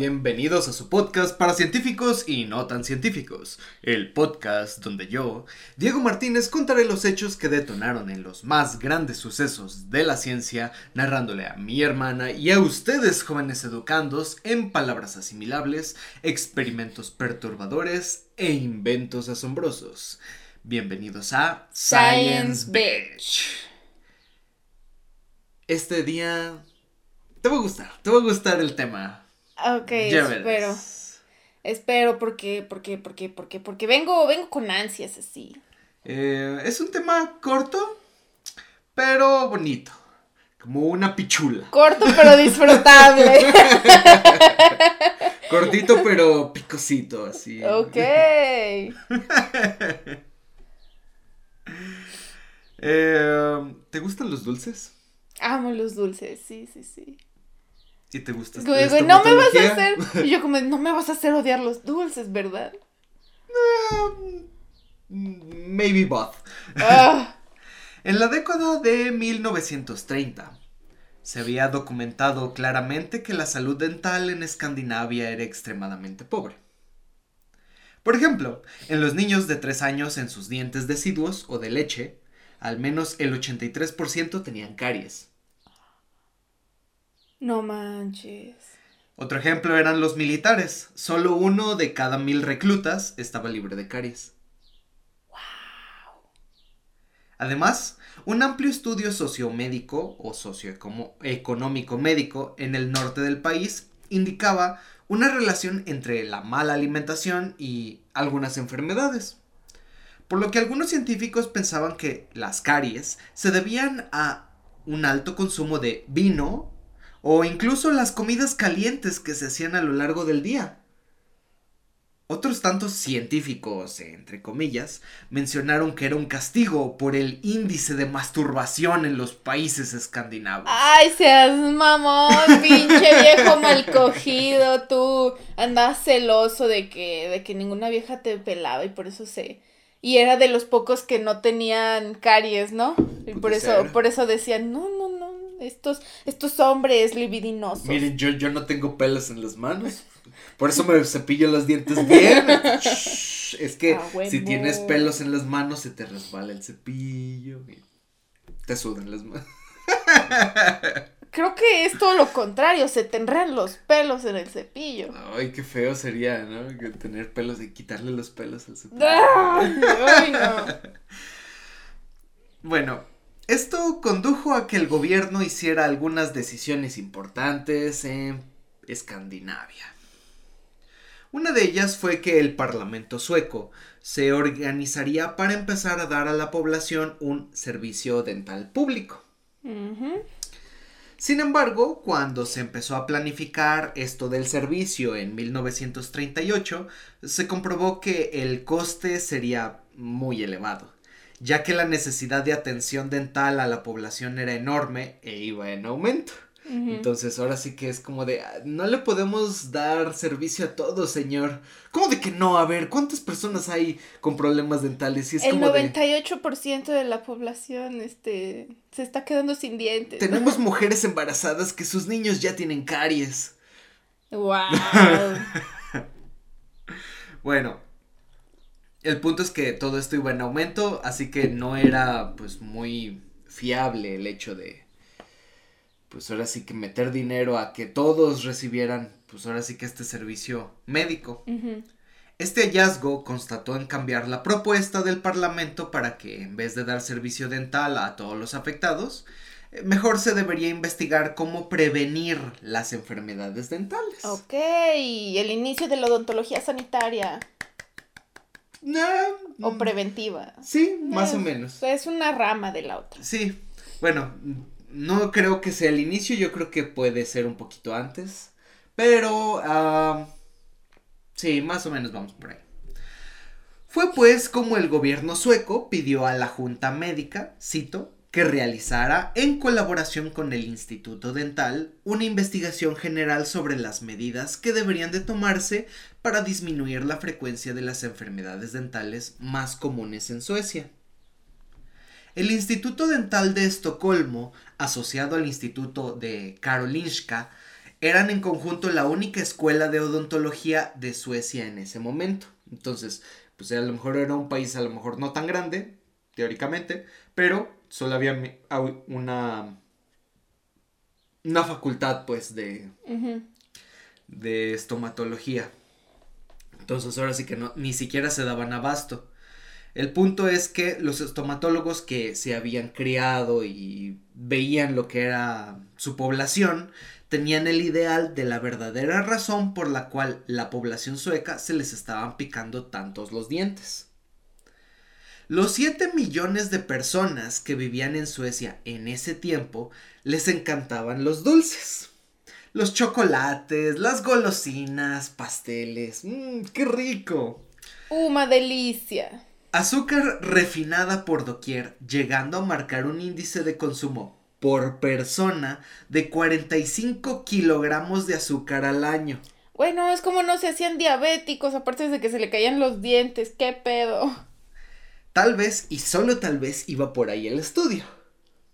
bienvenidos a su podcast para científicos y no tan científicos, el podcast donde yo, Diego Martínez, contaré los hechos que detonaron en los más grandes sucesos de la ciencia, narrándole a mi hermana y a ustedes jóvenes educandos en palabras asimilables, experimentos perturbadores e inventos asombrosos. Bienvenidos a Science Bitch. Este día te va a gustar, te va a gustar el tema. Ok, espero. Espero porque, porque, porque, porque, porque vengo, vengo con ansias así. Eh, es un tema corto, pero bonito. Como una pichula. Corto pero disfrutable. Cortito pero picosito, así. Ok. Eh, ¿Te gustan los dulces? Amo los dulces, sí, sí, sí. ¿Y te gusta? No me vas a hacer. Y yo como, no me vas a hacer odiar los dulces, ¿verdad? maybe both. Ah. en la década de 1930 se había documentado claramente que la salud dental en Escandinavia era extremadamente pobre. Por ejemplo, en los niños de 3 años en sus dientes deciduos o de leche, al menos el 83% tenían caries. No manches. Otro ejemplo eran los militares. Solo uno de cada mil reclutas estaba libre de caries. Wow. Además, un amplio estudio sociomédico o socioeconómico médico en el norte del país indicaba una relación entre la mala alimentación y algunas enfermedades. Por lo que algunos científicos pensaban que las caries se debían a un alto consumo de vino, o incluso las comidas calientes que se hacían a lo largo del día. Otros tantos científicos, entre comillas, mencionaron que era un castigo por el índice de masturbación en los países escandinavos. Ay, seas mamón, pinche viejo mal cogido, tú andabas celoso de que, de que ninguna vieja te pelaba y por eso se... Y era de los pocos que no tenían caries, ¿no? Y por eso, por eso decían, no, no, no, estos, estos hombres libidinosos. Miren, yo, yo no tengo pelos en las manos. Por eso me cepillo los dientes bien. es que si tienes pelos en las manos, se te resbala el cepillo. te sudan las manos. Creo que es todo lo contrario, se te los pelos en el cepillo. Ay, qué feo sería, ¿no? tener pelos y quitarle los pelos al cepillo. Ay, no. bueno, esto condujo a que el gobierno hiciera algunas decisiones importantes en Escandinavia. Una de ellas fue que el Parlamento sueco se organizaría para empezar a dar a la población un servicio dental público. Sin embargo, cuando se empezó a planificar esto del servicio en 1938, se comprobó que el coste sería muy elevado ya que la necesidad de atención dental a la población era enorme e iba en aumento. Entonces ahora sí que es como de, ah, no le podemos dar servicio a todos, señor. ¿Cómo de que no? A ver, ¿cuántas personas hay con problemas dentales? Y es El 98% de... la población este, se está quedando sin dientes. Tenemos mujeres embarazadas que sus niños ya tienen caries. ¡Wow! bueno, el punto es que todo esto iba en aumento, así que no era pues muy fiable el hecho de pues ahora sí que meter dinero a que todos recibieran pues ahora sí que este servicio médico. Este hallazgo constató en cambiar la propuesta del Parlamento para que en vez de dar servicio dental a todos los afectados, eh, mejor se debería investigar cómo prevenir las enfermedades dentales. Ok, el inicio de la odontología sanitaria. No. O mm, preventiva. Sí, más o menos. Es una rama de la otra. Sí. Bueno, no creo que sea el inicio, yo creo que puede ser un poquito antes. Pero, uh, sí, más o menos vamos por ahí. Fue pues como el gobierno sueco pidió a la Junta Médica, cito, que realizara, en colaboración con el Instituto Dental, una investigación general sobre las medidas que deberían de tomarse para disminuir la frecuencia de las enfermedades dentales más comunes en Suecia. El Instituto Dental de Estocolmo, asociado al Instituto de Karolinska, eran en conjunto la única escuela de odontología de Suecia en ese momento. Entonces, pues a lo mejor era un país a lo mejor no tan grande, teóricamente, pero solo había una, una facultad pues de, de estomatología. Entonces ahora sí que no, ni siquiera se daban abasto. El punto es que los estomatólogos que se habían criado y veían lo que era su población, tenían el ideal de la verdadera razón por la cual la población sueca se les estaban picando tantos los dientes. Los 7 millones de personas que vivían en Suecia en ese tiempo les encantaban los dulces. Los chocolates, las golosinas, pasteles. Mmm, ¡Qué rico! ¡Uma delicia! Azúcar refinada por doquier, llegando a marcar un índice de consumo por persona de 45 kilogramos de azúcar al año. Bueno, es como no se hacían diabéticos, aparte de que se le caían los dientes, qué pedo. Tal vez, y solo tal vez, iba por ahí el estudio,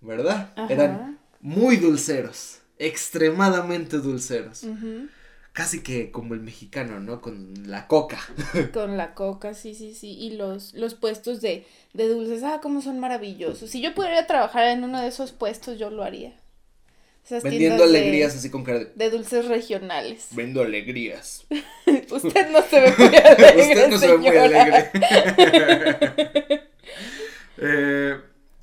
¿verdad? Eran muy dulceros, extremadamente dulceros casi que como el mexicano, ¿no? Con la coca. Con la coca, sí, sí, sí. Y los, los puestos de, de dulces, ah, cómo son maravillosos. Si yo pudiera trabajar en uno de esos puestos, yo lo haría. Vendiendo alegrías así con cara de... de dulces regionales. Vendo alegrías. Usted no se ve muy alegre. Usted no se ve muy alegre. eh,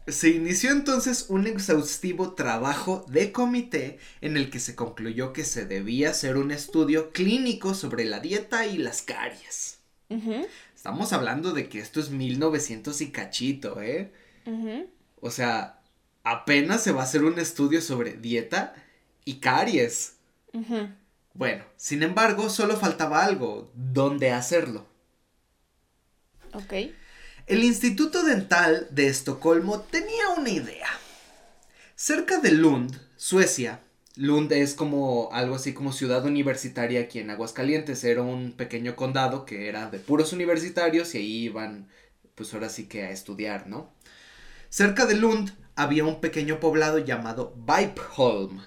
se inició entonces un exhaustivo trabajo de comité en el que se concluyó que se debía hacer un estudio clínico sobre la dieta y las caries. Estamos hablando de que esto es 1900 y cachito, ¿eh? O sea, apenas se va a hacer un estudio sobre dieta y caries. Bueno, sin embargo, solo faltaba algo, ¿dónde hacerlo? Ok. El Instituto Dental de Estocolmo tenía una idea. Cerca de Lund, Suecia, Lund es como algo así como ciudad universitaria aquí en Aguascalientes, era un pequeño condado que era de puros universitarios y ahí iban pues ahora sí que a estudiar, ¿no? Cerca de Lund había un pequeño poblado llamado Vipholm.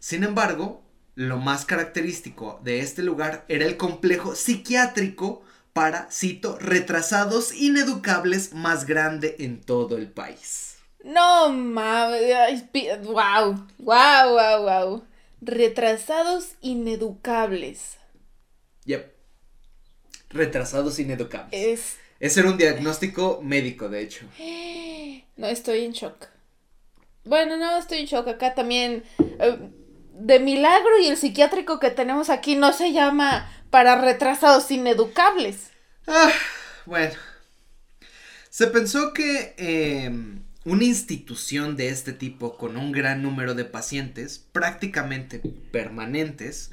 Sin embargo, lo más característico de este lugar era el complejo psiquiátrico para, cito, retrasados ineducables más grande en todo el país. No mames, wow, wow, wow, wow. Retrasados ineducables. Yep. Retrasados ineducables. Es... Ese era un diagnóstico médico, de hecho. No, estoy en shock. Bueno, no, estoy en shock. Acá también. Eh, de milagro y el psiquiátrico que tenemos aquí no se llama para retrasados ineducables. Ah, bueno. Se pensó que em, una institución de este tipo con un gran número de pacientes, prácticamente permanentes,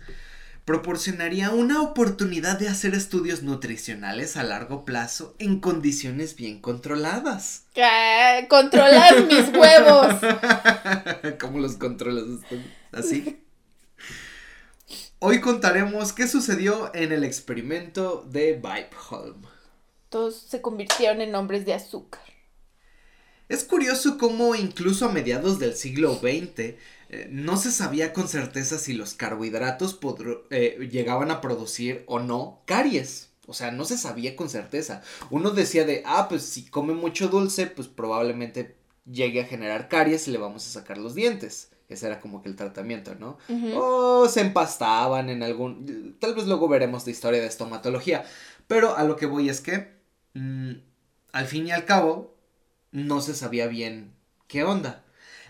proporcionaría una oportunidad de hacer estudios nutricionales a largo plazo en condiciones bien controladas. Controlar mis huevos. ¿Cómo los controlas? ¿Así? Hoy contaremos qué sucedió en el experimento de Vipholm. Todos se convirtieron en hombres de azúcar. Es curioso cómo incluso a mediados del siglo XX eh, no se sabía con certeza si los carbohidratos eh, llegaban a producir o no caries. O sea, no se sabía con certeza. Uno decía de, ah, pues si come mucho dulce, pues probablemente llegue a generar caries y le vamos a sacar los dientes. Ese era como que el tratamiento, ¿no? O se empastaban en algún... Tal vez luego veremos la historia de estomatología. Pero a lo que voy es que, mm, al fin y al cabo, no se sabía bien qué onda.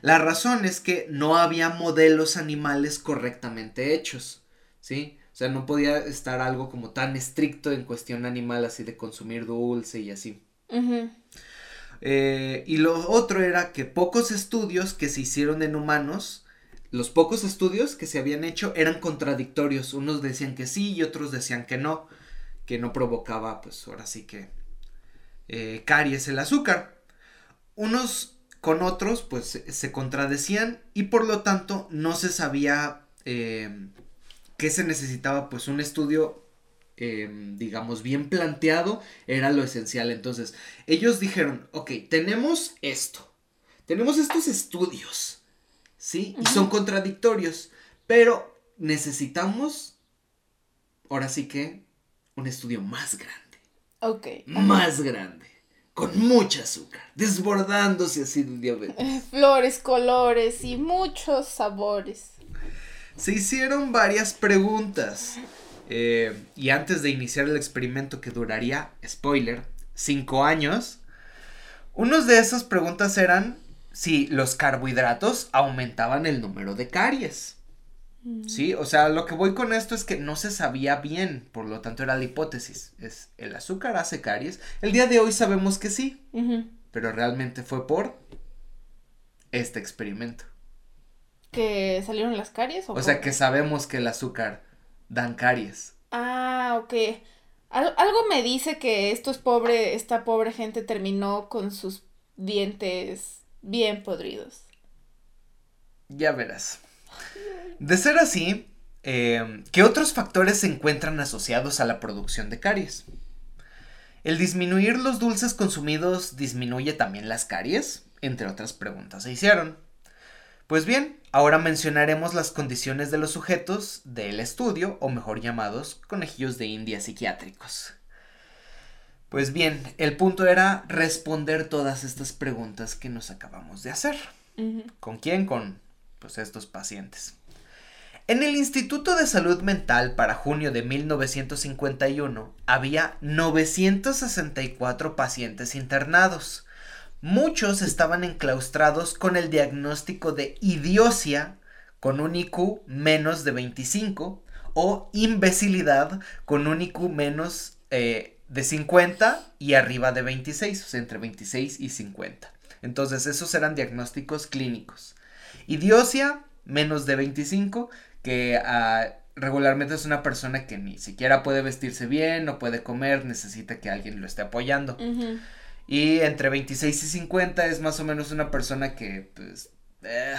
La razón es que no había modelos animales correctamente hechos, ¿sí? O sea, no podía estar algo como tan estricto en cuestión animal así de consumir dulce y así. Eh, y lo otro era que pocos estudios que se hicieron en humanos, los pocos estudios que se habían hecho eran contradictorios. Unos decían que sí y otros decían que no, que no provocaba, pues ahora sí que eh, caries el azúcar. Unos con otros, pues se contradecían y por lo tanto no se sabía eh, que se necesitaba, pues un estudio Em, digamos, bien planteado, era lo esencial. Entonces, ellos dijeron, ok, tenemos esto, tenemos estos estudios, ¿sí? Y son contradictorios, pero necesitamos, ahora sí que, un estudio más grande. Ok. Más grande. Con mucha azúcar. Desbordándose así de diabetes. Flores, colores y muchos sabores. Se hicieron varias preguntas. eh, y antes de iniciar el experimento que duraría, spoiler, cinco años, unos de esas preguntas eran si los carbohidratos aumentaban el número de caries. Sí, o sea, lo que voy con esto es que no se sabía bien, por lo tanto era la hipótesis. Es el azúcar hace caries. El día de hoy sabemos que sí, pero realmente fue por este experimento. ¿Que salieron las caries? O, O sea que sabemos que el azúcar dan caries. Ah, ok. Al- algo me dice que estos pobre, esta pobre gente terminó con sus dientes bien podridos. Ya verás. De ser así, eh, ¿qué otros factores se encuentran asociados a la producción de caries? ¿El disminuir los dulces consumidos disminuye también las caries? Entre otras preguntas se hicieron. Pues bien, ahora mencionaremos las condiciones de los sujetos del estudio, o mejor llamados conejillos de India psiquiátricos. Pues bien, el punto era responder todas estas preguntas que nos acabamos de hacer. ¿Con quién? Con pues estos pacientes. En el Instituto de Salud Mental para junio de 1951 había 964 pacientes internados. Muchos estaban enclaustrados con el diagnóstico de idiocia con un IQ menos de 25 o imbecilidad con un IQ menos eh, de 50 y arriba de 26, o sea, entre 26 y 50. Entonces, esos eran diagnósticos clínicos. Idiocia, menos de 25, que ah, regularmente es una persona que ni siquiera puede vestirse bien, no puede comer, necesita que alguien lo esté apoyando. Y entre 26 y 50 es más o menos una persona que, pues, eh,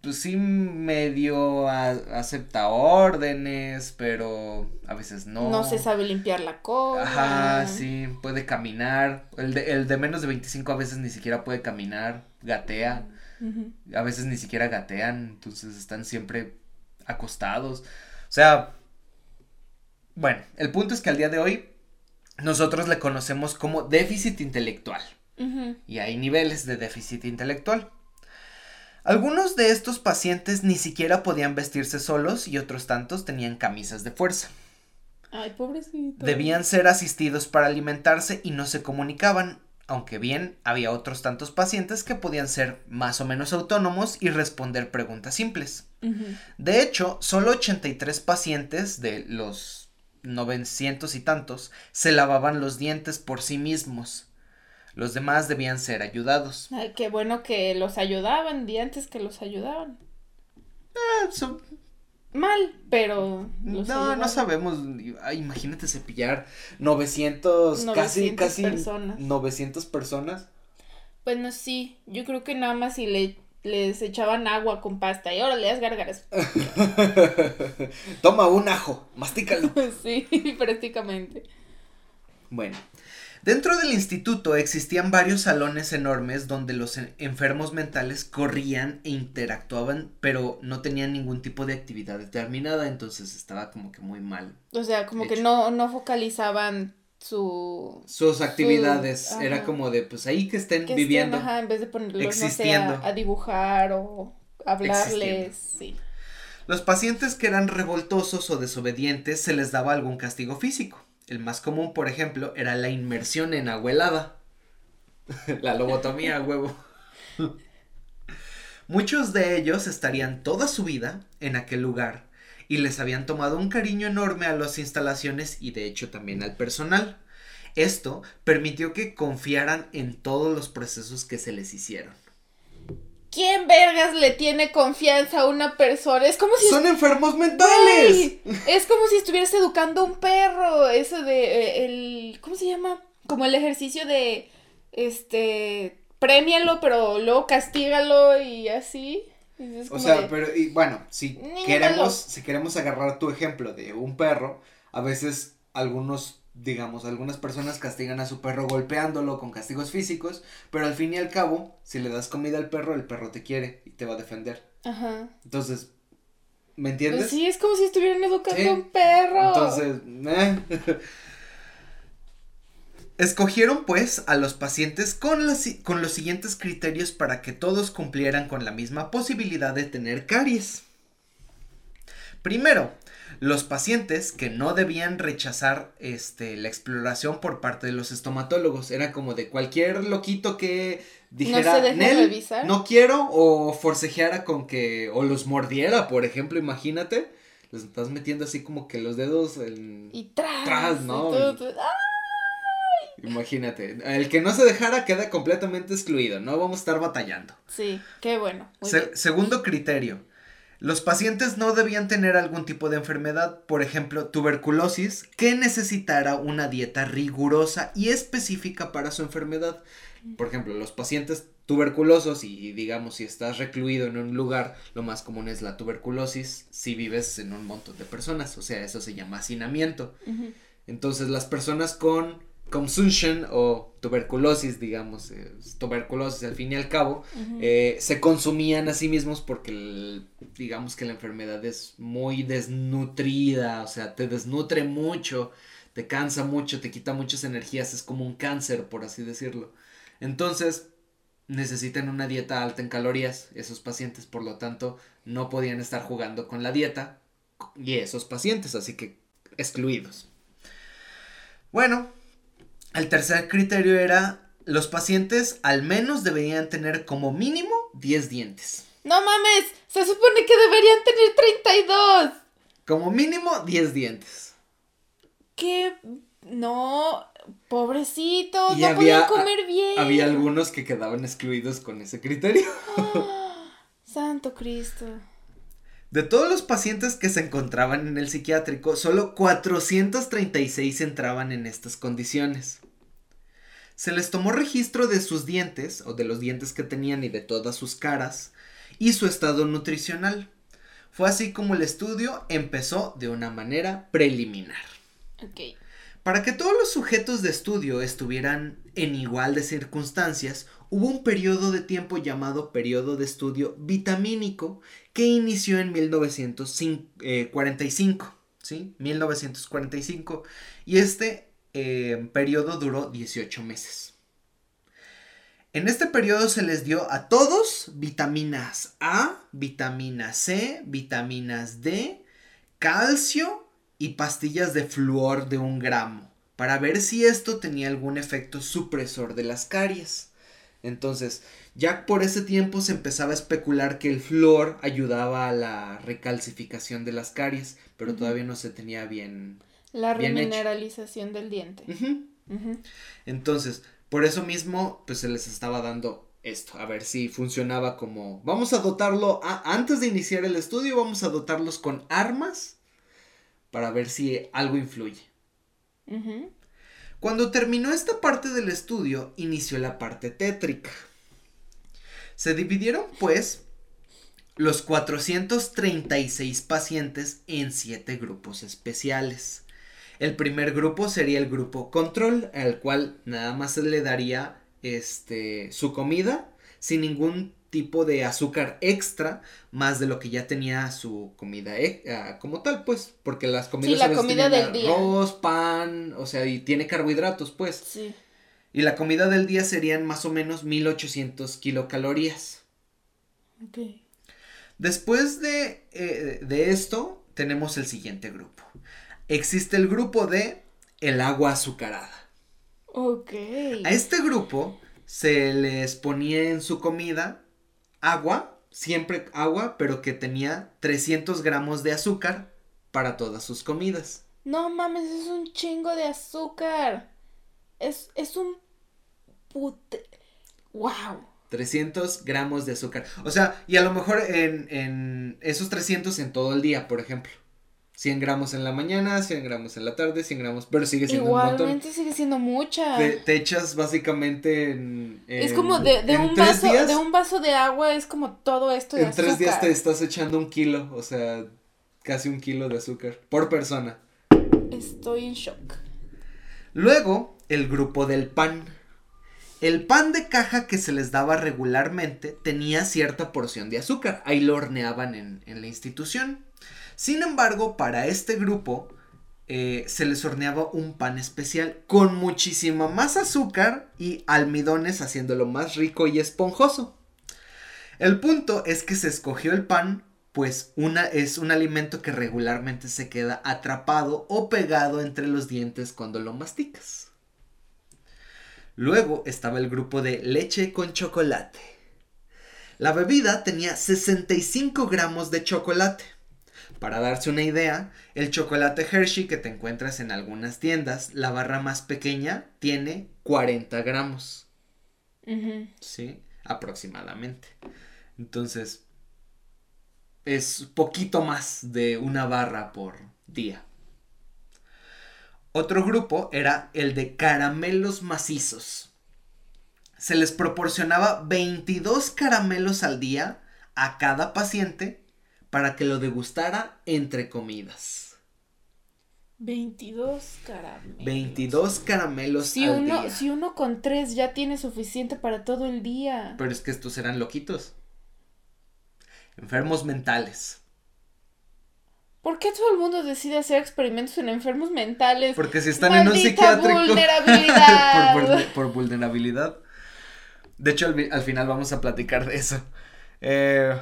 pues sí medio a- acepta órdenes, pero a veces no. No se sabe limpiar la cola. Ajá, sí, puede caminar. El de, el de menos de 25 a veces ni siquiera puede caminar, gatea. A veces ni siquiera gatean, entonces están siempre acostados. O sea, bueno, el punto es que al día de hoy nosotros le conocemos como déficit intelectual. Y hay niveles de déficit intelectual. Algunos de estos pacientes ni siquiera podían vestirse solos y otros tantos tenían camisas de fuerza. Ay, pobrecito. Debían ser asistidos para alimentarse y no se comunicaban, aunque bien había otros tantos pacientes que podían ser más o menos autónomos y responder preguntas simples. De hecho, solo 83 pacientes de los 900 y tantos se lavaban los dientes por sí mismos. Los demás debían ser ayudados. Ay, qué bueno que los ayudaban, di antes que los ayudaban. Ah, son- Mal, pero no, no sabemos. Imagínate cepillar 900, casi, 900 casi personas. 900 personas. Bueno, sí, yo creo que nada más si le, les echaban agua con pasta y ahora le das gárgaras. Toma un ajo, mastícalo. sí, prácticamente. Bueno, dentro del instituto existían varios salones enormes donde los en- enfermos mentales corrían e interactuaban, pero no tenían ningún tipo de actividad determinada, entonces estaba como que muy mal. O sea, como que no, no focalizaban su... Sus actividades, era como de, pues ahí que estén que viviendo. estén, ajá, en vez de ponerlos, no sé, a, a dibujar o hablarles, sí. Los pacientes que eran revoltosos o desobedientes se les daba algún castigo físico. El más común, por ejemplo, era la inmersión en agua helada. la lobotomía, huevo. Muchos de ellos estarían toda su vida en aquel lugar y les habían tomado un cariño enorme a las instalaciones y de hecho también al personal. Esto permitió que confiaran en todos los procesos que se les hicieron. ¿Quién vergas le tiene confianza a una persona? Es como si ¡Son enfermos mentales! Es como si estuvieras educando a un perro. Eso de eh, el. ¿Cómo se llama? Como el ejercicio de. Este. Premialo, pero luego castígalo y así. Es O sea, de, pero y bueno, si queremos, malo. si queremos agarrar tu ejemplo de un perro, a veces algunos, digamos, algunas personas castigan a su perro golpeándolo con castigos físicos, pero al fin y al cabo, si le das comida al perro, el perro te quiere y te va a defender. Ajá. Entonces, ¿Me entiendes? Pues sí, es como si estuvieran educando Sí. a un perro. Entonces, eh. Escogieron pues a los pacientes con, con los siguientes criterios para que todos cumplieran con la misma posibilidad de tener caries. Primero, los pacientes que no debían rechazar este, la exploración por parte de los estomatólogos. Era como de cualquier loquito que dijera, se deje "Nel, revisar". no quiero, o forcejeara con que, o los mordiera, por ejemplo, imagínate. Les estás metiendo así como que los dedos en... Y tras. Tras, y ¿no? tú- tú- ¡ah! Imagínate, el que no se dejara queda completamente excluido, no vamos a estar batallando. Sí, qué bueno. muy Se- bien. segundo criterio, los pacientes no debían tener algún tipo de enfermedad, por ejemplo, tuberculosis, que necesitara una dieta rigurosa y específica para su enfermedad. Por ejemplo, los pacientes tuberculosos y digamos si estás recluido en un lugar, lo más común es la tuberculosis si vives en un montón de personas, o sea, eso se llama hacinamiento. Entonces las personas con consumption o tuberculosis, digamos, eh, tuberculosis al fin y al cabo, eh, se consumían a sí mismos porque el- digamos que la enfermedad es muy desnutrida, o sea, te desnutre mucho, te cansa mucho, te quita muchas energías, es como un cáncer, por así decirlo. Entonces, necesitan una dieta alta en calorías, esos pacientes, por lo tanto, no podían estar jugando con la dieta y esos pacientes, así que excluidos. Bueno, el tercer criterio era los pacientes al menos deberían tener como mínimo 10 dientes. No mames, se supone que deberían tener 32. Como mínimo 10 dientes. ¿Qué? No, pobrecitos, no había- podían comer bien. Había algunos que quedaban excluidos con ese criterio. Santo Cristo. De todos los pacientes que se encontraban en el psiquiátrico, solo 436 entraban en estas condiciones. Se les tomó registro de sus dientes, o de los dientes que tenían y de todas sus caras, y su estado nutricional. Fue así como el estudio empezó de una manera preliminar. Para que todos los sujetos de estudio estuvieran en igual de circunstancias, hubo un periodo de tiempo llamado periodo de estudio vitamínico que inició en 1945, ¿sí? 1945. Y este eh, periodo duró 18 meses. En este periodo se les dio a todos vitaminas A, vitamina C, vitaminas D, calcio y pastillas de flúor de un gramo para ver si esto tenía algún efecto supresor de las caries. Entonces, ya por ese tiempo se empezaba a especular que el flúor ayudaba a la recalcificación de las caries, pero todavía no se tenía bien. La Bien hecho. remineralización del diente. Entonces, por eso mismo, pues se les estaba dando esto, a ver si funcionaba como... Vamos a dotarlo, a- antes de iniciar el estudio, vamos a dotarlos con armas para ver si algo influye. Cuando terminó esta parte del estudio, inició la parte tétrica. Se dividieron, pues, los 436 pacientes en 7 grupos especiales. El primer grupo sería el grupo control, al cual nada más se le daría este, su comida sin ningún tipo de azúcar extra más de lo que ya tenía su comida eh, ah, como tal, pues, porque las comidas la a veces comida del día. arroz, pan, o sea, y tiene carbohidratos, pues. Sí. Y la comida del día serían más o menos 1800 kilocalorías. Ok. Después de, eh, de esto, tenemos el siguiente grupo. Existe el grupo de el agua azucarada. Ok. A este grupo se les ponía en su comida agua, siempre agua, pero que tenía 300 gramos de azúcar para todas sus comidas. No mames, es un chingo de azúcar. Es, es un pute. Wow. 300 gramos de azúcar. O sea, y a lo mejor en, en esos 300 en todo el día, por ejemplo. 100 gramos en la mañana, 100 gramos en la tarde, 100 gramos, pero sigue siendo un montón. Igualmente sigue siendo mucha. Te, te echas básicamente en, es como de, de un vaso, días, de un vaso de agua, es como todo esto de En azúcar. tres días te estás echando un kilo, o sea, casi un kilo de azúcar por persona. Estoy en shock. Luego, el grupo del pan. El pan de caja que se les daba regularmente tenía cierta porción de azúcar. Ahí lo horneaban en, en la institución. Sin embargo, para este grupo eh, se les horneaba un pan especial con muchísima más azúcar y almidones haciéndolo más rico y esponjoso. El punto es que se escogió el pan pues una es un alimento que regularmente se queda atrapado o pegado entre los dientes cuando lo masticas. Luego estaba el grupo de leche con chocolate. La bebida tenía 65 gramos de chocolate. Para darse una idea, el chocolate Hershey que te encuentras en algunas tiendas, la barra más pequeña tiene 40 gramos. Sí, aproximadamente. Entonces, es poquito más de una barra por día. Otro grupo era el de caramelos macizos. Se les proporcionaba 22 caramelos al día a cada paciente para que lo degustara entre comidas. 22 caramelos. 22 caramelos si al uno, día. Si uno con tres ya tiene suficiente para todo el día. Pero es que estos eran loquitos enfermos mentales. ¿Por qué todo el mundo decide hacer experimentos en enfermos mentales? Porque si están en un psiquiátrico. Vulnerabilidad. por, vulnerabilidad. De hecho, al, final vamos a platicar de eso. Eh,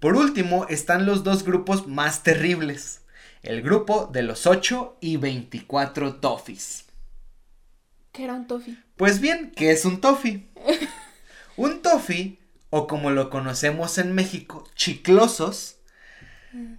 por último, están los dos grupos más terribles. El grupo de los 8 y 24 toffees. ¿Qué era un toffee? Pues bien, ¿qué es un toffee? un toffee o como lo conocemos en México, chiclosos,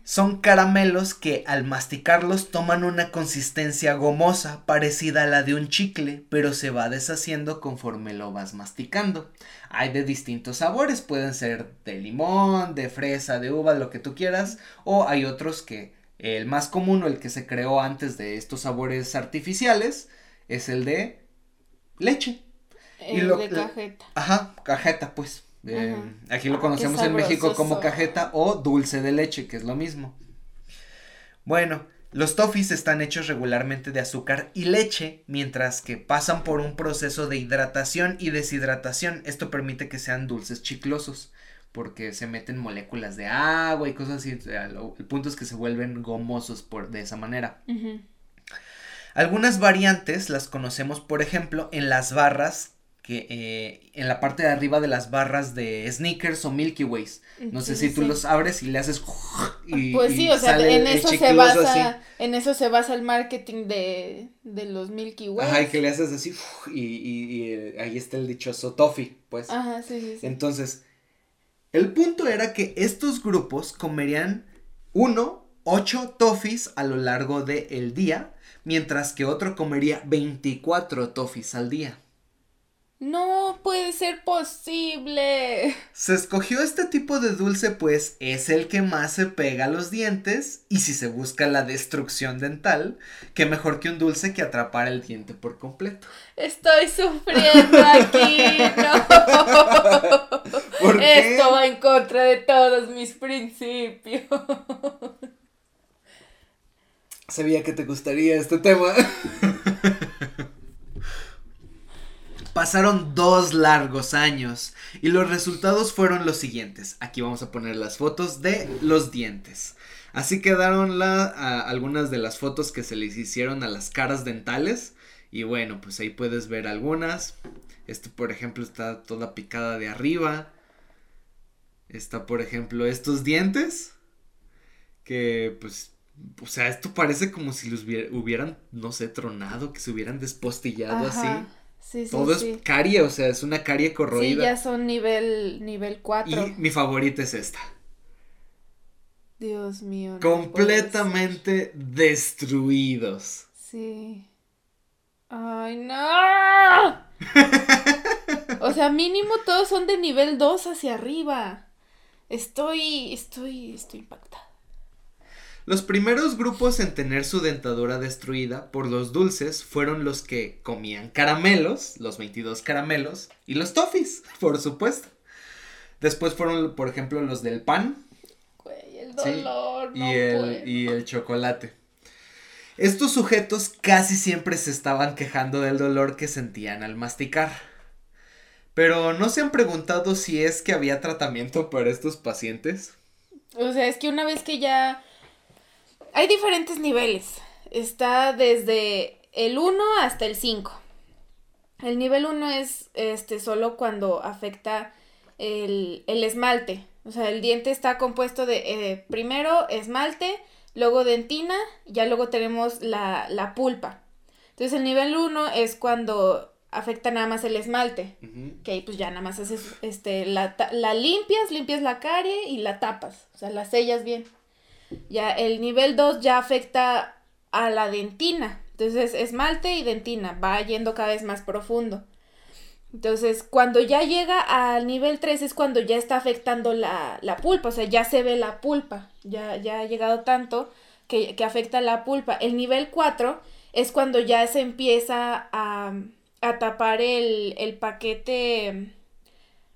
son caramelos que al masticarlos toman una consistencia gomosa parecida a la de un chicle, pero se va deshaciendo conforme lo vas masticando. Hay de distintos sabores, pueden ser de limón, de fresa, de uva, lo que tú quieras, o hay otros que el más común o el que se creó antes de estos sabores artificiales es el de leche. El de cajeta. Ajá, cajeta, pues. Eh, aquí lo conocemos en México como cajeta o dulce de leche, que es lo mismo. Bueno, los toffees están hechos regularmente de azúcar y leche, mientras que pasan por un proceso de hidratación y deshidratación. Esto permite que sean dulces chiclosos, porque se meten moléculas de agua y cosas así. El punto es que se vuelven gomosos por, de esa manera. Algunas variantes las conocemos, por ejemplo, en las barras que eh, en la parte de arriba de las barras de sneakers o Milky Ways. No sé si tú los abres y le haces y, Pues sí, o sea, en eso se basa en eso se basa el marketing de, de los Milky Ways. Ajá, y que le haces así y, y, eh, ahí está el dichoso toffee, pues. Ajá, sí, sí, sí. Entonces, el punto era que estos grupos comerían uno, ocho toffees a lo largo del día, mientras que otro comería 24 toffees al día. No puede ser posible. Se escogió este tipo de dulce pues es el que más se pega a los dientes y si se busca la destrucción dental, qué mejor que un dulce que atrapar el diente por completo. Estoy sufriendo aquí, no. ¿Por qué? Esto va en contra de todos mis principios. Sabía que te gustaría este tema. Pasaron dos largos años y los resultados fueron los siguientes. Aquí vamos a poner las fotos de los dientes. Así quedaron algunas de las fotos que se les hicieron a las caras dentales. Y bueno, pues ahí puedes ver algunas. Esto, por ejemplo, está toda picada de arriba. Está, por ejemplo, estos dientes. Que, pues, o sea, esto parece como si los hubieran, no sé, tronado, que se hubieran despostillado así. Todo es carie, o sea, es una carie corroída. Sí, ya son nivel, nivel 4. Y mi favorita es esta. Dios mío. Completamente destruidos. Sí. Ay, no. o sea, mínimo todos son de nivel 2 hacia arriba. Estoy, estoy, estoy impactada. Los primeros grupos en tener su dentadura destruida por los dulces fueron los que comían caramelos, los 22 caramelos, y los toffees, por supuesto. Después fueron, por ejemplo, los del pan. el dolor. y, el, y el chocolate. Estos sujetos casi siempre se estaban quejando del dolor que sentían al masticar. Pero ¿no se han preguntado si es que había tratamiento para estos pacientes? O sea, es que una vez que ya Hay diferentes niveles. Está desde el 1 hasta el 5. El nivel 1 es este solo cuando afecta el, esmalte. O sea, el diente está compuesto de eh, primero esmalte, luego dentina, ya luego tenemos la, la pulpa. Entonces el nivel 1 es cuando afecta nada más el esmalte. Que ahí pues ya nada más haces, este, la, la, limpias, limpias la carie y la tapas. O sea, la sellas bien. Ya el nivel 2 ya afecta a la dentina. Entonces esmalte y dentina. Va yendo cada vez más profundo. Entonces, cuando ya llega al nivel 3 es cuando ya está afectando la, la pulpa, o sea, ya se ve la pulpa, ya, ya ha llegado tanto que, que afecta la pulpa. El nivel 4 es cuando ya se empieza a, a tapar el, el paquete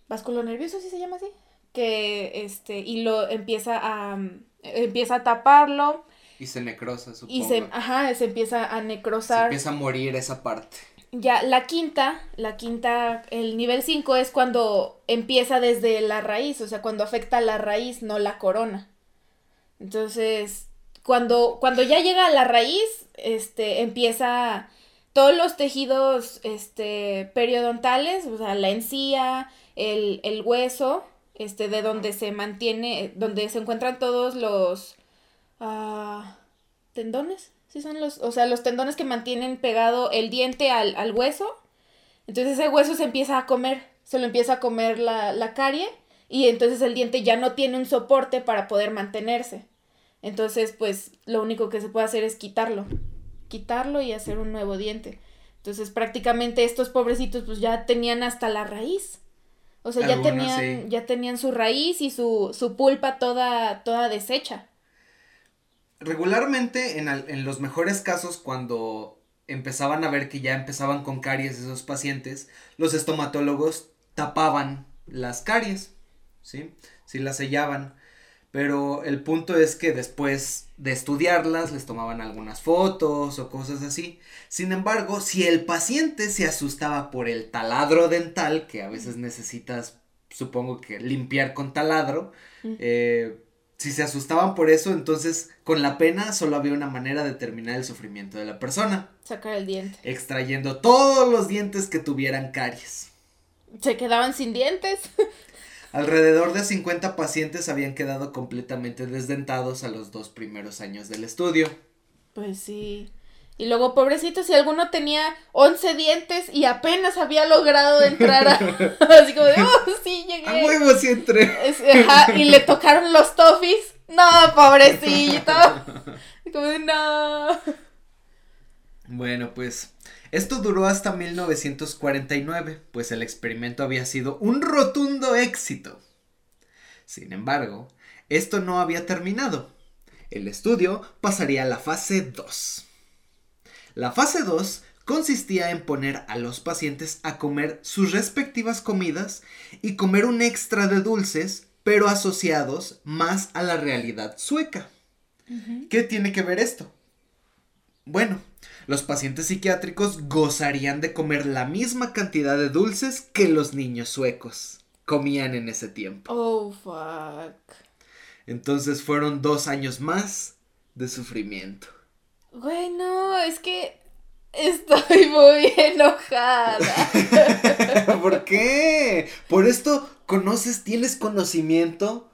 vasculo nervioso, ¿sí se llama así? Que este, y lo empieza a, empieza a taparlo. Y se necrosa, supongo. Y se, ajá, se empieza a necrosar. Se empieza a morir esa parte. Ya, la quinta, la quinta, el nivel 5 es cuando empieza desde la raíz, o sea, cuando afecta la raíz, no la corona. Entonces, cuando, cuando ya llega a la raíz, este, empieza todos los tejidos este, periodontales, o sea, la encía, el, el hueso, este, de donde se mantiene, donde se encuentran todos los uh, tendones, sí son los, o sea, los tendones que mantienen pegado el diente al, al, hueso. Entonces ese hueso se empieza a comer, se lo empieza a comer la, la carie y entonces el diente ya no tiene un soporte para poder mantenerse. Entonces, pues lo único que se puede hacer es quitarlo quitarlo y hacer un nuevo diente. Entonces prácticamente estos pobrecitos pues ya tenían hasta la raíz. O sea, ya tenían, ya tenían su raíz y su, su pulpa toda, toda deshecha. Regularmente, en, en, los mejores casos, cuando empezaban a ver que ya empezaban con caries esos pacientes, los estomatólogos tapaban las caries, ¿sí? Sí las sellaban. Pero el punto es que después de estudiarlas les tomaban algunas fotos o cosas así. Sin embargo, si el paciente se asustaba por el taladro dental, que a veces necesitas, supongo que limpiar con taladro, eh, si se asustaban por eso, entonces con la pena solo había una manera de terminar el sufrimiento de la persona. Sacar el diente. Extrayendo todos los dientes que tuvieran caries. Se quedaban sin dientes. Alrededor de 50 pacientes habían quedado completamente desdentados a los dos primeros años del estudio. Pues sí. Y luego, pobrecito, si alguno tenía 11 dientes y apenas había logrado entrar a... Así como de, oh, sí, llegué. A huevo sí entré. y le tocaron los toffees. No, pobrecito. como de, no. Bueno, pues esto duró hasta 1949, pues el experimento había sido un rotundo éxito. Sin embargo, esto no había terminado. El estudio pasaría a la fase 2. La fase 2 consistía en poner a los pacientes a comer sus respectivas comidas y comer un extra de dulces, pero asociados más a la realidad sueca. ¿Qué tiene que ver esto? Bueno, los pacientes psiquiátricos gozarían de comer la misma cantidad de dulces que los niños suecos comían en ese tiempo. Oh, fuck. Entonces fueron dos años más de sufrimiento. Bueno, es que estoy muy enojada. ¿Por qué? Por esto conoces, tienes conocimiento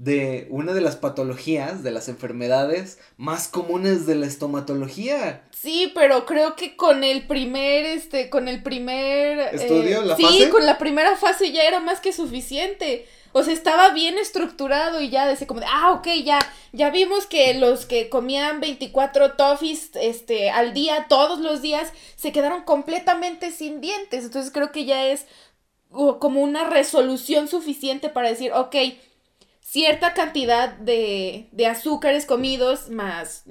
de una de las patologías, de las enfermedades más comunes de la estomatología. Sí, pero creo que con el primer, este, con el primer... Eh, ¿Estudio? ¿La sí, con la primera fase ya era más que suficiente. O sea, estaba bien estructurado y ya decía como de, ah, ok, ya, ya vimos que los que comían 24 toffees, este, al día, todos los días, se quedaron completamente sin dientes. Entonces creo que ya es uh, como una resolución suficiente para decir, ok, cierta cantidad de, de, azúcares comidos, más,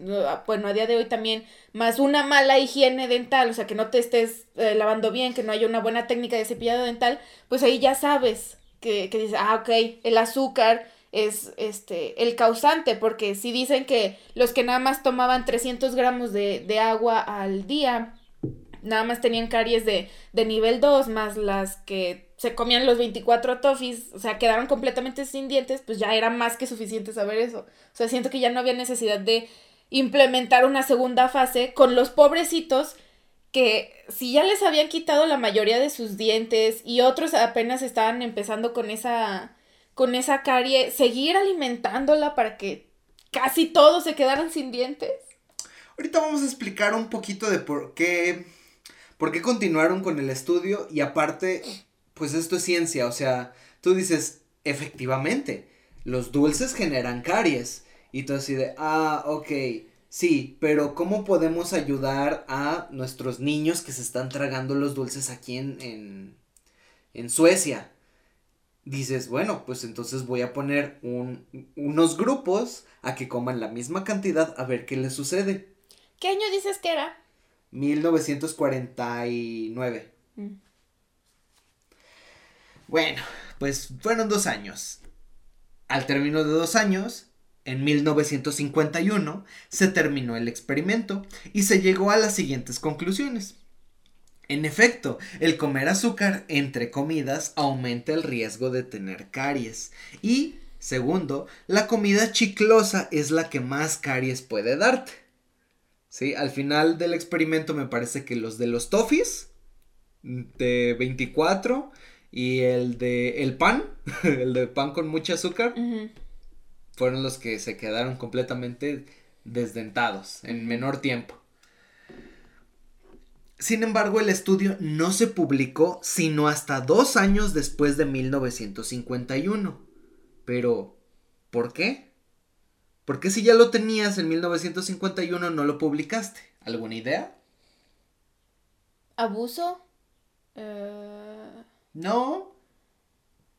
bueno, a día de hoy también, más una mala higiene dental, o sea, que no te estés eh, lavando bien, que no haya una buena técnica de cepillado dental, pues ahí ya sabes que, que dices, ah, ok, el azúcar es este el causante, porque si dicen que los que nada más tomaban 300 gramos de, de agua al día, nada más tenían caries de, de nivel 2, más las que se comían los 24 toffees, o sea, quedaron completamente sin dientes, pues ya era más que suficiente saber eso. O sea, siento que ya no había necesidad de implementar una segunda fase con los pobrecitos que si ya les habían quitado la mayoría de sus dientes y otros apenas estaban empezando con esa con esa carie, seguir alimentándola para que casi todos se quedaran sin dientes. Ahorita vamos a explicar un poquito de por qué por qué continuaron con el estudio y aparte pues esto es ciencia, o sea, tú dices, efectivamente, los dulces generan caries y tú así de, ah, ok, Sí, pero ¿cómo podemos ayudar a nuestros niños que se están tragando los dulces aquí en, en, en Suecia? Dices, bueno, pues entonces voy a poner un, unos grupos a que coman la misma cantidad a ver qué les sucede. ¿Qué año dices que era? 1949. Mm. Bueno, pues fueron dos años. Al término de dos años, en 1951 se terminó el experimento y se llegó a las siguientes conclusiones. En efecto, el comer azúcar entre comidas aumenta el riesgo de tener caries. Y, segundo, la comida chiclosa es la que más caries puede darte. Sí, al final del experimento me parece que los de los toffees de 24 y el de el pan, el de pan con mucho azúcar, fueron los que se quedaron completamente desdentados en menor tiempo. Sin embargo, el estudio no se publicó sino hasta dos años después de 1951. Pero, ¿por qué? ¿Por qué si ya lo tenías en 1951 no lo publicaste? ¿Alguna idea? ¿Abuso? Eh, no,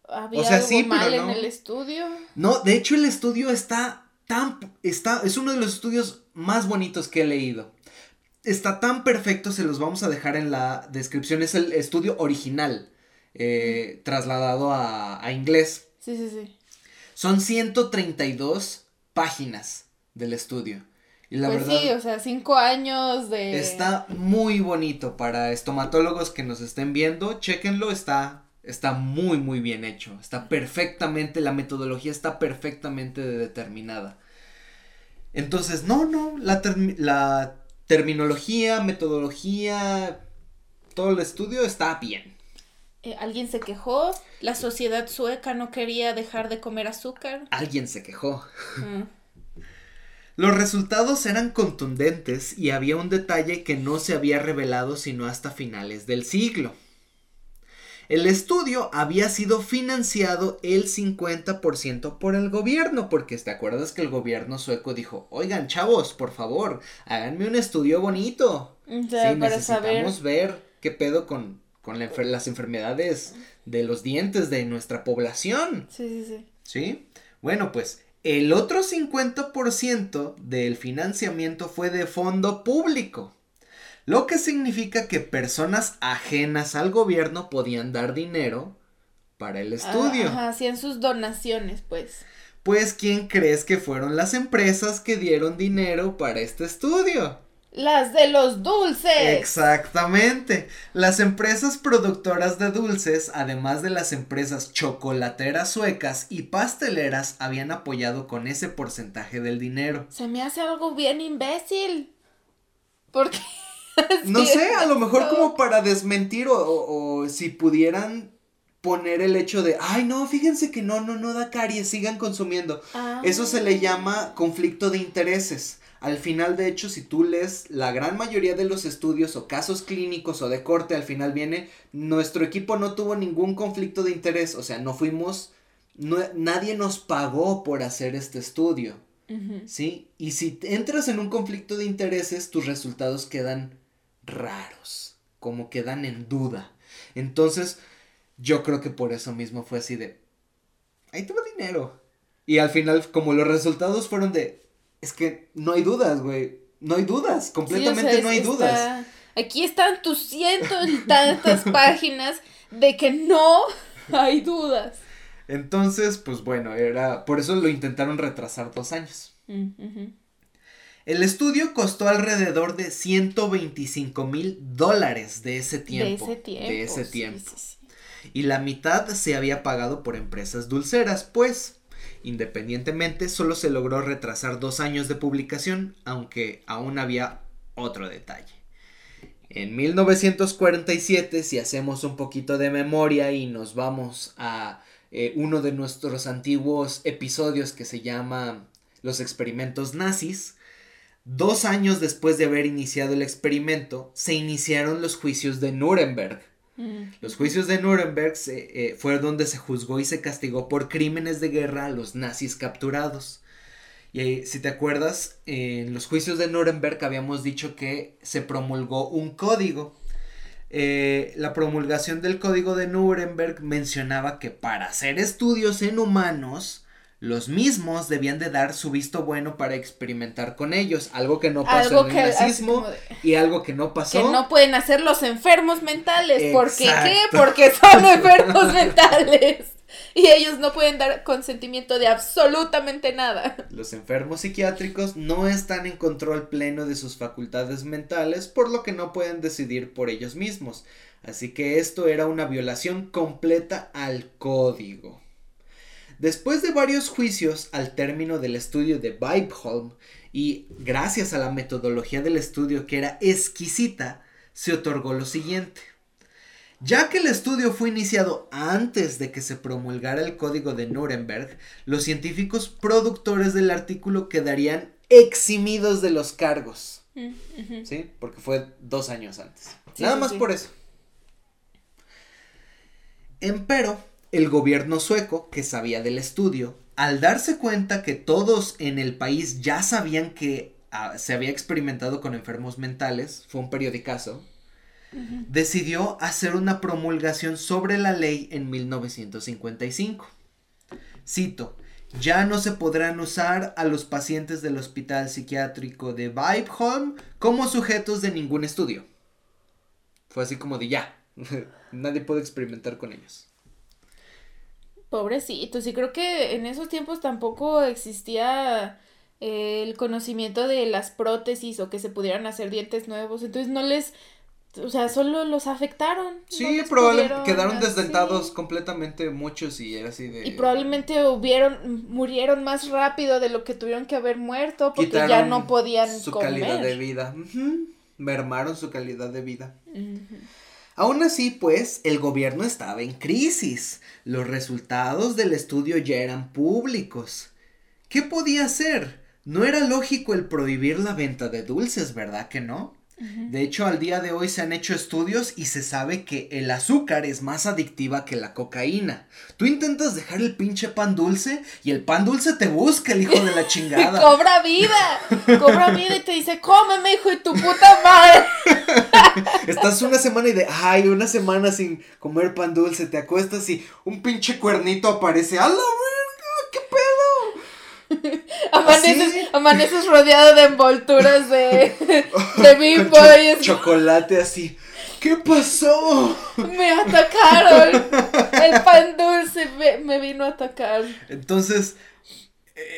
había o sea, algo mal en el estudio. No, de hecho el estudio está tan está es uno de los estudios más bonitos que he leído. Está tan perfecto, se los vamos a dejar en la descripción. Es el estudio original, eh, trasladado a, a, inglés. Sí, sí, sí. Son 132 páginas del estudio. Y la pues verdad, sí, o sea, cinco años de... Está muy bonito para estomatólogos que nos estén viendo. Chéquenlo, está está muy muy bien hecho, está perfectamente, la metodología está perfectamente determinada. Entonces, no, no, la, la terminología, metodología, todo el estudio está bien. Eh, ¿Alguien se quejó? ¿La sociedad sueca no quería dejar de comer azúcar? Alguien se quejó. Mm. Los resultados eran contundentes y había un detalle que no se había revelado sino hasta finales del siglo. El estudio había sido financiado el 50% por el gobierno, porque te acuerdas que el gobierno sueco dijo, oigan chavos, por favor, háganme un estudio bonito. sí, necesitamos ver qué pedo con, las enfermedades de los dientes de nuestra población. Sí, sí, sí. ¿Sí? Bueno, pues el otro 50% del financiamiento fue de fondo público lo que significa que personas ajenas al gobierno podían dar dinero para el estudio. Ajá, hacían sus donaciones, pues. Pues, ¿quién crees que fueron las empresas que dieron dinero para este estudio? Las de los dulces. Exactamente. Las empresas productoras de dulces, además de las empresas chocolateras suecas y pasteleras, habían apoyado con ese porcentaje del dinero. Se me hace algo bien imbécil. ¿Por qué? no sé, a lo mejor como para desmentir o, si pudieran poner el hecho de, ay no, fíjense que no, no, no da caries, sigan consumiendo. Eso se le ah. llama conflicto de intereses. Al final, de hecho, si tú lees la gran mayoría de los estudios o casos clínicos o de corte, al final viene, nuestro equipo no tuvo ningún conflicto de interés, o sea, no fuimos, nadie nos pagó por hacer este estudio. ¿Sí? Y si entras en un conflicto de intereses, tus resultados quedan raros, como que dan en duda. Entonces, yo creo que por eso mismo fue así de, ahí tengo dinero. Y al final, como los resultados fueron de, es que no hay dudas, güey. No hay dudas, completamente no hay dudas. Aquí están tus cientos y tantas páginas de que no hay dudas. Entonces, pues bueno, era, por eso lo intentaron retrasar dos años. Mm, el estudio costó alrededor de 125 mil dólares de ese tiempo. De ese tiempo. De ese tiempo. Y la mitad se había pagado por empresas dulceras, pues Independientemente, solo se logró retrasar dos años de publicación, aunque aún había otro detalle. En 1947, si hacemos un poquito de memoria y nos vamos a eh, uno de nuestros antiguos episodios que se llama Los experimentos nazis, dos años después de haber iniciado el experimento, se iniciaron los juicios de Nuremberg. Los juicios de Nuremberg se, eh, fue donde se juzgó y se castigó por crímenes de guerra a los nazis capturados. Y eh, si te acuerdas, en los juicios de Nuremberg habíamos dicho que se promulgó un código. Eh, la promulgación del código de Nuremberg mencionaba que para hacer estudios en humanos, los mismos debían de dar su visto bueno para experimentar con ellos, algo que no pasó Algo en que- el nazismo de- y algo que no pasó. Que no pueden hacer los enfermos mentales. ¿Por qué? ¿Qué? Exacto. Porque son enfermos mentales. Y ellos no pueden dar consentimiento de absolutamente nada. Los enfermos psiquiátricos no están en control pleno de sus facultades mentales, por lo que no pueden decidir por ellos mismos. Así que esto era una violación completa al código. Después de varios juicios al término del estudio de Weibholm y gracias a la metodología del estudio que era exquisita, se otorgó lo siguiente. Ya que el estudio fue iniciado antes de que se promulgara el código de Nuremberg, los científicos productores del artículo quedarían eximidos de los cargos. Mm. ¿Sí? Porque fue dos años antes. Sí, Nada sí, más sí. por eso. Empero, el gobierno sueco, que sabía del estudio, al darse cuenta que todos en el país ya sabían que ah, se había experimentado con enfermos mentales, fue un periodicazo, decidió hacer una promulgación sobre la ley en 1955. Cito, ya no se podrán usar a los pacientes del hospital psiquiátrico de Weibholm como sujetos de ningún estudio. Fue así como de ya, nadie puede experimentar con ellos. Pobrecitos. Y creo que en esos tiempos tampoco existía eh, el conocimiento de las prótesis o que se pudieran hacer dientes nuevos. Entonces no les. O sea, solo los afectaron. Sí, probablemente quedaron desdentados completamente muchos y era así de... Y probablemente hubieron, murieron más rápido de lo que tuvieron que haber muerto porque ya no podían su comer. calidad de vida. Ujú, Mermaron su calidad de vida. Ujú. Aún así, pues, el gobierno estaba en crisis. Los resultados del estudio ya eran públicos. ¿Qué podía hacer? No era lógico el prohibir la venta de dulces, ¿verdad que no? De hecho, al día de hoy se han hecho estudios y se sabe que el azúcar es más adictiva que la cocaína. Tú intentas dejar el pinche pan dulce y el pan dulce te busca, el hijo de la chingada. Cobra vida, cobra vida y te dice, cómeme, hijo de tu puta madre. Estás una semana y de, ay, una semana sin comer pan dulce, te acuestas y un pinche cuernito aparece. ¡A la verga! ¿Qué pedo? Amaneces, ¿Así? amaneces rodeado de envolturas de, de Bimbo cho- y chocolate así. ¿Qué pasó? me atacaron. El pan dulce me, me vino a atacar. Entonces,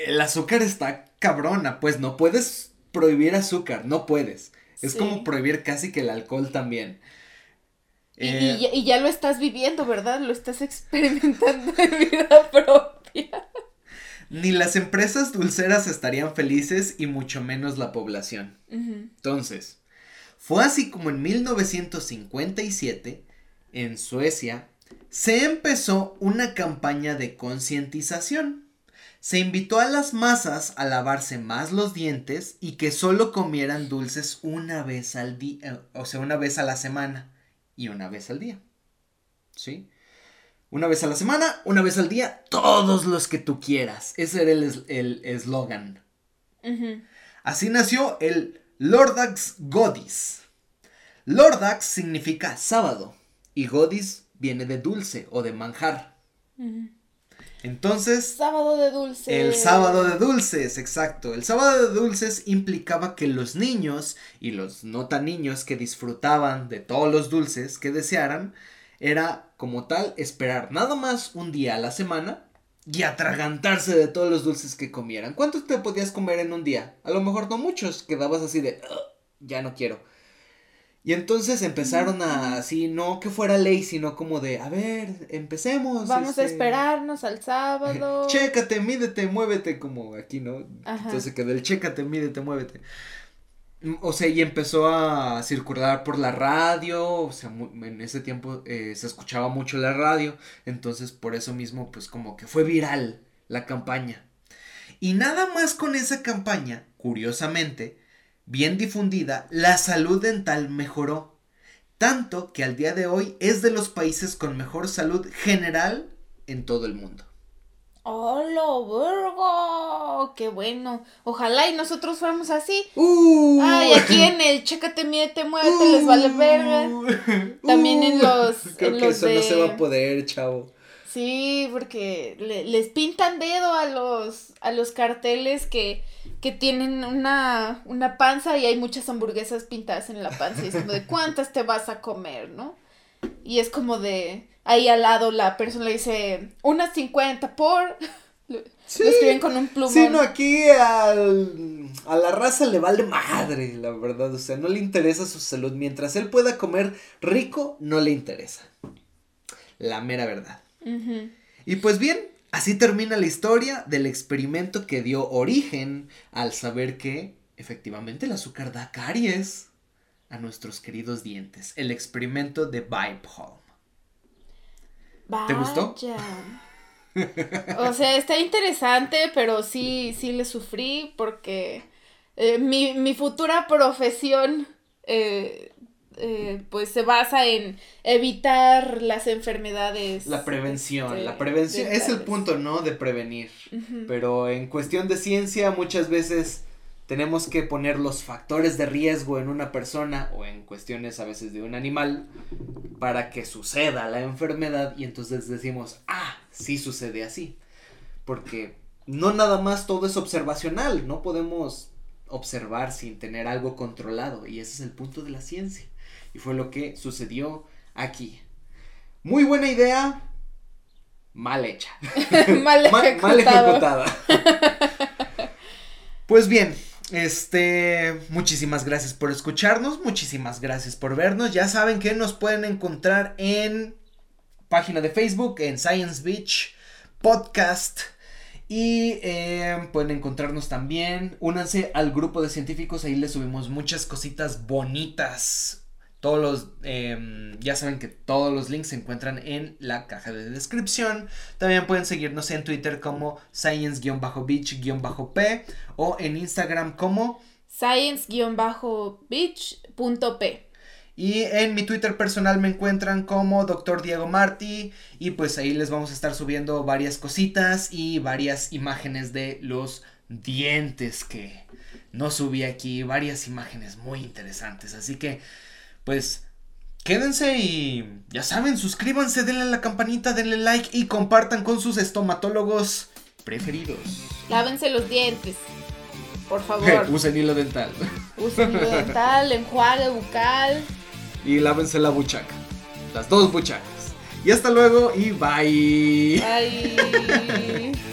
el azúcar está cabrona, pues no puedes prohibir azúcar, no puedes. Es Sí. como prohibir casi que el alcohol también. Y, Eh, y ya- y ya lo estás viviendo, ¿verdad? Lo estás experimentando en vida propia. Ni las empresas dulceras estarían felices y mucho menos la población. Entonces, fue así como en 1957, en Suecia, se empezó una campaña de concientización. Se invitó a las masas a lavarse más los dientes y que solo comieran dulces una vez al día, o sea, una vez a la semana y una vez al día. ¿Sí? Una vez a la semana, una vez al día, todos los que tú quieras. Ese era el es- el eslogan. Ujú. Así nació el Lordax Godis. Lordax significa sábado y Godis viene de dulce o de manjar. Entonces, Sábado de dulce. el sábado de dulces, exacto. El sábado de dulces implicaba que los niños y los no tan niños que disfrutaban de todos los dulces que desearan, era como tal esperar nada más un día a la semana y atragantarse de todos los dulces que comieran. ¿Cuántos te podías comer en un día? A lo mejor no muchos, quedabas así de, "Ugh, ya no quiero. Y entonces empezaron a, así, no que fuera ley, sino como de, a ver, empecemos. Vamos a este, esperarnos al sábado. Chécate, mídete, muévete, como aquí, ¿no? Entonces quedó el chécate, mídete, muévete. O sea, y empezó a circular por la radio, o sea, en ese tiempo eh, se escuchaba mucho la radio, entonces por eso mismo, pues como que fue viral la campaña. Y nada más con esa campaña, curiosamente, bien difundida, la salud dental mejoró, tanto que al día de hoy es de los países con mejor salud general en todo el mundo. ¡Hola, vergo! ¡Qué bueno! Ojalá y nosotros fuéramos así. Uh. Ay, aquí en el chécate, miete, muévete, les vale verga. También en uh. los. Creo que eso no se va a poder, chavo. Sí, porque les pintan dedo a los, a los carteles que, que tienen una, una panza y hay muchas hamburguesas pintadas en la panza. Y es como de cuántas te vas a comer, ¿no? Y es como de ahí al lado la persona le dice unas 50 por. Sí. Lo escriben con un plumón. Sí, no, aquí al, a la raza le vale madre, la verdad. O sea, no le interesa su salud. Mientras él pueda comer rico, no le interesa. La mera verdad. Y pues bien, así termina la historia del experimento que dio origen al saber que efectivamente el azúcar da caries a nuestros queridos dientes. El experimento de Bipalm. ¿Te gustó? O sea, está interesante, pero sí, sí le sufrí porque eh, mi, futura profesión eh, eh, pues se basa en evitar las enfermedades. La prevención, la prevención es el punto, ¿no? De prevenir. Pero en cuestión de ciencia muchas veces tenemos que poner los factores de riesgo en una persona o en cuestiones a veces de un animal para que suceda la enfermedad y entonces decimos, ah, sí sucede así. Porque no nada más todo es observacional, no podemos observar sin tener algo controlado y ese es el punto de la ciencia. Y fue lo que sucedió aquí. Muy buena idea, mal hecha. mal, mal ejecutada. pues bien, este, muchísimas gracias por escucharnos, muchísimas gracias por vernos. Ya saben que nos pueden encontrar en página de Facebook, en Science Beach Podcast. Y eh, pueden encontrarnos también. Únanse al grupo de científicos, ahí les subimos muchas cositas bonitas todos los, em, ya saben que todos los links se encuentran en la caja de descripción. También pueden seguirnos en Twitter como science-beach-p o en Instagram como science-beach.p. Y en mi Twitter personal me encuentran como Dr. Diego Martí. Y pues ahí les vamos a estar subiendo varias cositas y varias imágenes de los dientes que no subí aquí. Varias imágenes muy interesantes. Así que pues quédense y ya saben, suscríbanse, denle a la campanita, denle like y compartan con sus estomatólogos preferidos. Lávense los dientes, por favor. Usen hilo dental. Usen hilo dental, enjuague bucal. Y lávense la buchaca. Las dos buchacas. Y hasta luego y bye. Bye.